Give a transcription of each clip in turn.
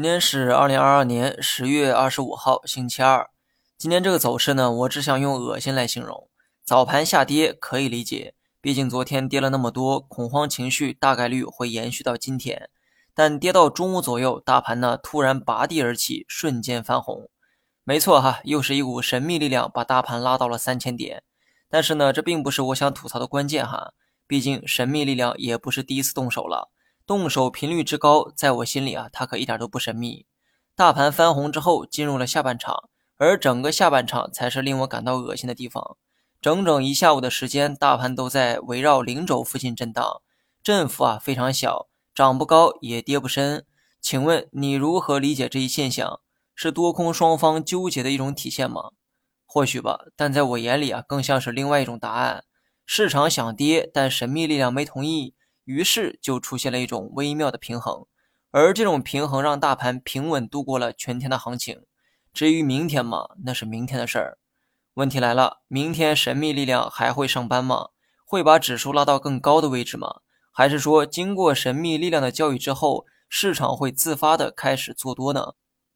今天是二零二二年十月二十五号，星期二。今天这个走势呢，我只想用恶心来形容。早盘下跌可以理解，毕竟昨天跌了那么多，恐慌情绪大概率会延续到今天。但跌到中午左右，大盘呢突然拔地而起，瞬间翻红。没错哈，又是一股神秘力量把大盘拉到了三千点。但是呢，这并不是我想吐槽的关键哈，毕竟神秘力量也不是第一次动手了。动手频率之高，在我心里啊，它可一点都不神秘。大盘翻红之后，进入了下半场，而整个下半场才是令我感到恶心的地方。整整一下午的时间，大盘都在围绕零轴附近震荡，振幅啊非常小，涨不高也跌不深。请问你如何理解这一现象？是多空双方纠结的一种体现吗？或许吧，但在我眼里啊，更像是另外一种答案。市场想跌，但神秘力量没同意。于是就出现了一种微妙的平衡，而这种平衡让大盘平稳度过了全天的行情。至于明天嘛，那是明天的事儿。问题来了，明天神秘力量还会上班吗？会把指数拉到更高的位置吗？还是说经过神秘力量的教育之后，市场会自发的开始做多呢？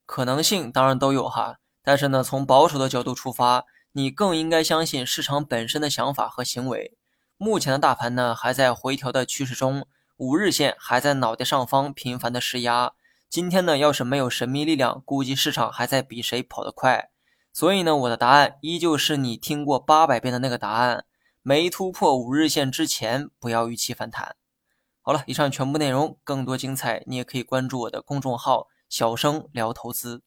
可能性当然都有哈，但是呢，从保守的角度出发，你更应该相信市场本身的想法和行为。目前的大盘呢还在回调的趋势中，五日线还在脑袋上方频繁的施压。今天呢要是没有神秘力量，估计市场还在比谁跑得快。所以呢，我的答案依旧是你听过八百遍的那个答案：没突破五日线之前，不要预期反弹。好了，以上全部内容，更多精彩你也可以关注我的公众号“小生聊投资”。